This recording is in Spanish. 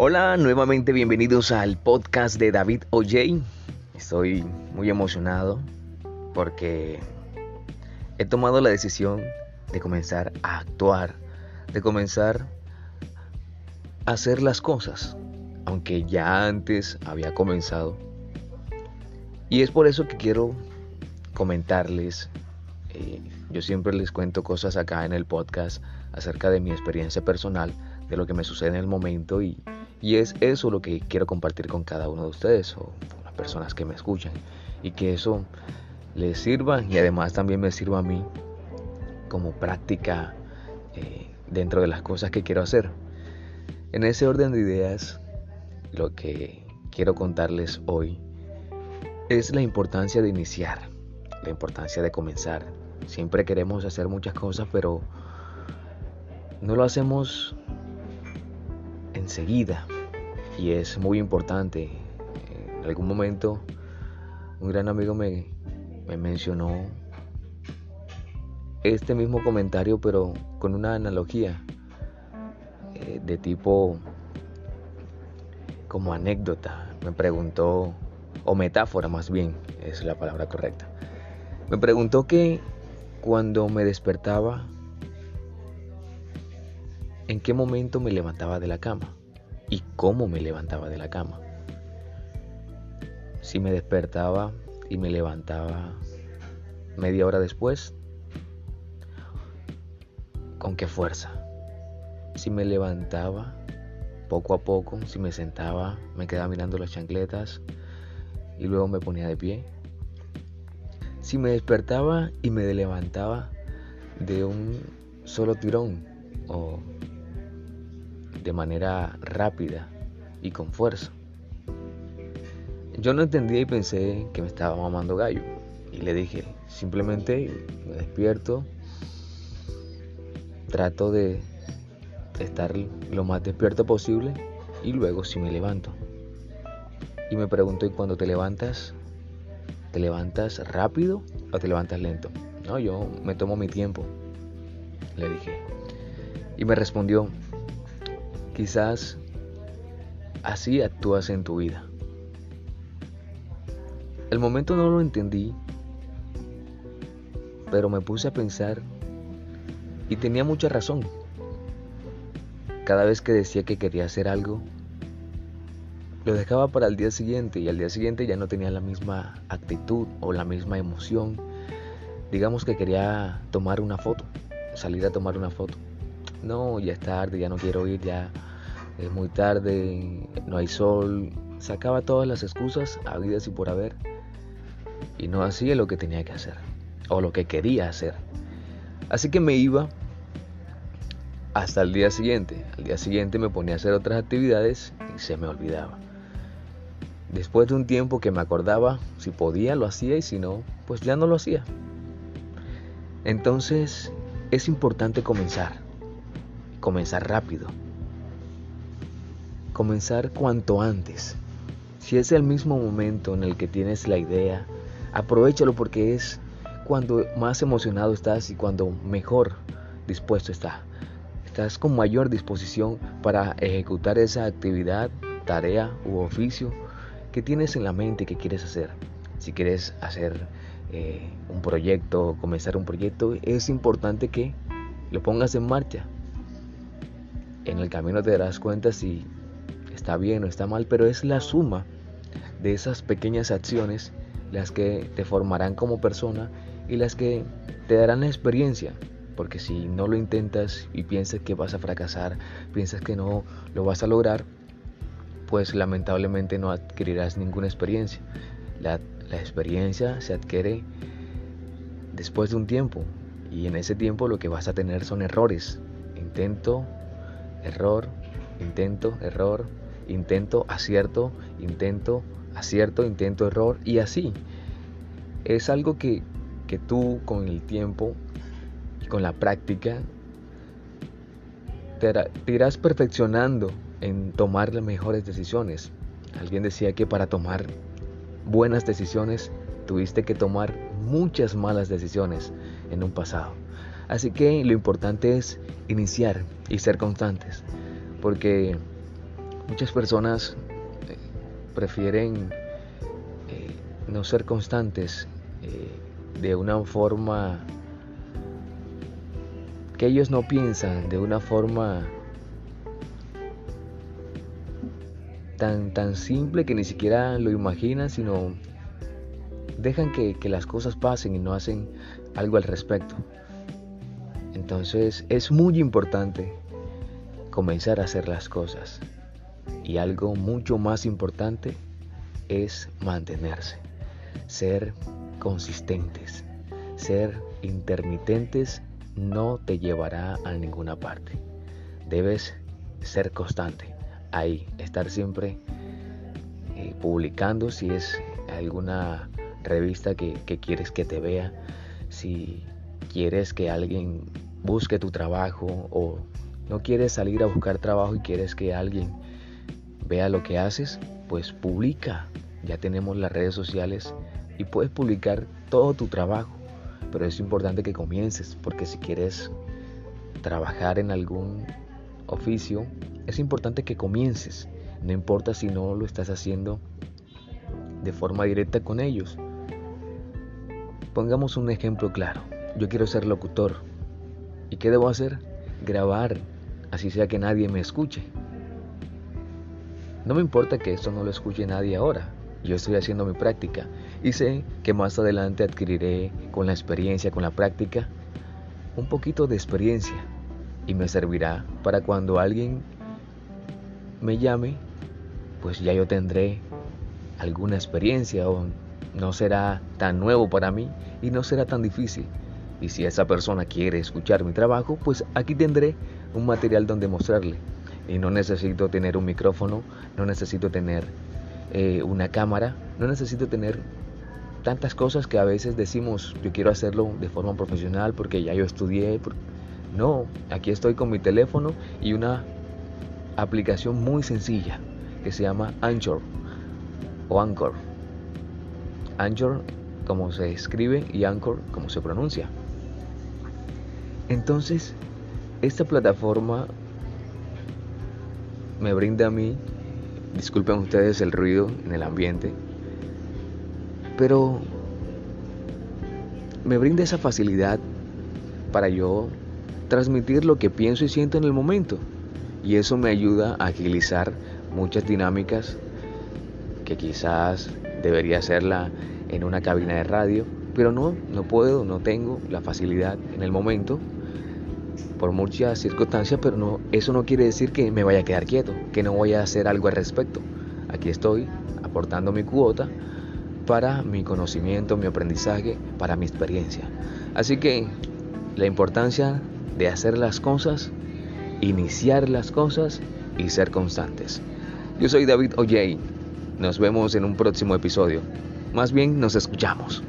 Hola, nuevamente bienvenidos al podcast de David OJ. Estoy muy emocionado porque he tomado la decisión de comenzar a actuar, de comenzar a hacer las cosas, aunque ya antes había comenzado. Y es por eso que quiero comentarles, eh, yo siempre les cuento cosas acá en el podcast acerca de mi experiencia personal, de lo que me sucede en el momento y y es eso lo que quiero compartir con cada uno de ustedes o las personas que me escuchan. Y que eso les sirva y además también me sirva a mí como práctica eh, dentro de las cosas que quiero hacer. En ese orden de ideas, lo que quiero contarles hoy es la importancia de iniciar, la importancia de comenzar. Siempre queremos hacer muchas cosas, pero no lo hacemos enseguida y es muy importante. En algún momento un gran amigo me, me mencionó este mismo comentario pero con una analogía eh, de tipo como anécdota. Me preguntó, o metáfora más bien, es la palabra correcta. Me preguntó que cuando me despertaba, ¿en qué momento me levantaba de la cama? Y cómo me levantaba de la cama. Si me despertaba y me levantaba media hora después, ¿con qué fuerza? Si me levantaba poco a poco, si me sentaba, me quedaba mirando las chancletas y luego me ponía de pie. Si me despertaba y me levantaba de un solo tirón o de manera rápida y con fuerza. Yo no entendía y pensé que me estaba mamando gallo. Y le dije, simplemente me despierto, trato de estar lo más despierto posible y luego si me levanto. Y me preguntó, ¿y cuando te levantas? ¿Te levantas rápido o te levantas lento? No, yo me tomo mi tiempo, le dije. Y me respondió, Quizás así actúas en tu vida. El momento no lo entendí, pero me puse a pensar y tenía mucha razón. Cada vez que decía que quería hacer algo, lo dejaba para el día siguiente y al día siguiente ya no tenía la misma actitud o la misma emoción. Digamos que quería tomar una foto, salir a tomar una foto. No, ya es tarde, ya no quiero ir, ya es muy tarde, no hay sol, sacaba todas las excusas habidas y por haber y no hacía lo que tenía que hacer o lo que quería hacer. Así que me iba hasta el día siguiente. Al día siguiente me ponía a hacer otras actividades y se me olvidaba. Después de un tiempo que me acordaba, si podía lo hacía y si no, pues ya no lo hacía. Entonces es importante comenzar, comenzar rápido comenzar cuanto antes. Si es el mismo momento en el que tienes la idea, aprovechalo porque es cuando más emocionado estás y cuando mejor dispuesto estás. Estás con mayor disposición para ejecutar esa actividad, tarea u oficio que tienes en la mente que quieres hacer. Si quieres hacer eh, un proyecto, comenzar un proyecto, es importante que lo pongas en marcha. En el camino te darás cuenta si está bien o está mal, pero es la suma de esas pequeñas acciones las que te formarán como persona y las que te darán la experiencia. Porque si no lo intentas y piensas que vas a fracasar, piensas que no lo vas a lograr, pues lamentablemente no adquirirás ninguna experiencia. La, la experiencia se adquiere después de un tiempo y en ese tiempo lo que vas a tener son errores. Intento, error, intento, error, intento, acierto, intento, acierto, intento, error y así. Es algo que, que tú con el tiempo, con la práctica, te, irás perfeccionando en tomar las mejores decisiones. Alguien decía que para tomar buenas decisiones tuviste que tomar muchas malas decisiones en un pasado. Así que lo importante es iniciar y ser constantes, porque Muchas personas eh, prefieren eh, no ser constantes eh, de una forma que ellos no piensan, de una forma tan, tan simple que ni siquiera lo imaginan, sino dejan que, que las cosas pasen y no hacen algo al respecto. Entonces es muy importante comenzar a hacer las cosas. Y algo mucho más importante es mantenerse, ser consistentes, ser intermitentes no te llevará a ninguna parte. Debes ser constante, ahí, estar siempre eh, publicando si es alguna revista que, que quieres que te vea, si quieres que alguien busque tu trabajo o no quieres salir a buscar trabajo y quieres que alguien vea lo que haces, pues publica. Ya tenemos las redes sociales y puedes publicar todo tu trabajo. Pero es importante que comiences, porque si quieres trabajar en algún oficio, es importante que comiences. No importa si no lo estás haciendo de forma directa con ellos. Pongamos un ejemplo claro. Yo quiero ser locutor. ¿Y qué debo hacer? Grabar, así sea que nadie me escuche. No me importa que esto no lo escuche nadie ahora. Yo estoy haciendo mi práctica y sé que más adelante adquiriré con la experiencia, con la práctica, un poquito de experiencia y me servirá para cuando alguien me llame, pues ya yo tendré alguna experiencia o no será tan nuevo para mí y no será tan difícil. Y si esa persona quiere escuchar mi trabajo, pues aquí tendré un material donde mostrarle. Y no necesito tener un micrófono, no necesito tener eh, una cámara, no necesito tener tantas cosas que a veces decimos, yo quiero hacerlo de forma profesional porque ya yo estudié. No, aquí estoy con mi teléfono y una aplicación muy sencilla que se llama Anchor o Anchor. Anchor como se escribe y Anchor como se pronuncia. Entonces, esta plataforma me brinda a mí, disculpen ustedes el ruido en el ambiente, pero me brinda esa facilidad para yo transmitir lo que pienso y siento en el momento. Y eso me ayuda a agilizar muchas dinámicas que quizás debería hacerla en una cabina de radio, pero no, no puedo, no tengo la facilidad en el momento por muchas circunstancias, pero no, eso no quiere decir que me vaya a quedar quieto, que no voy a hacer algo al respecto. Aquí estoy aportando mi cuota para mi conocimiento, mi aprendizaje, para mi experiencia. Así que la importancia de hacer las cosas, iniciar las cosas y ser constantes. Yo soy David O'Jay. Nos vemos en un próximo episodio. Más bien nos escuchamos.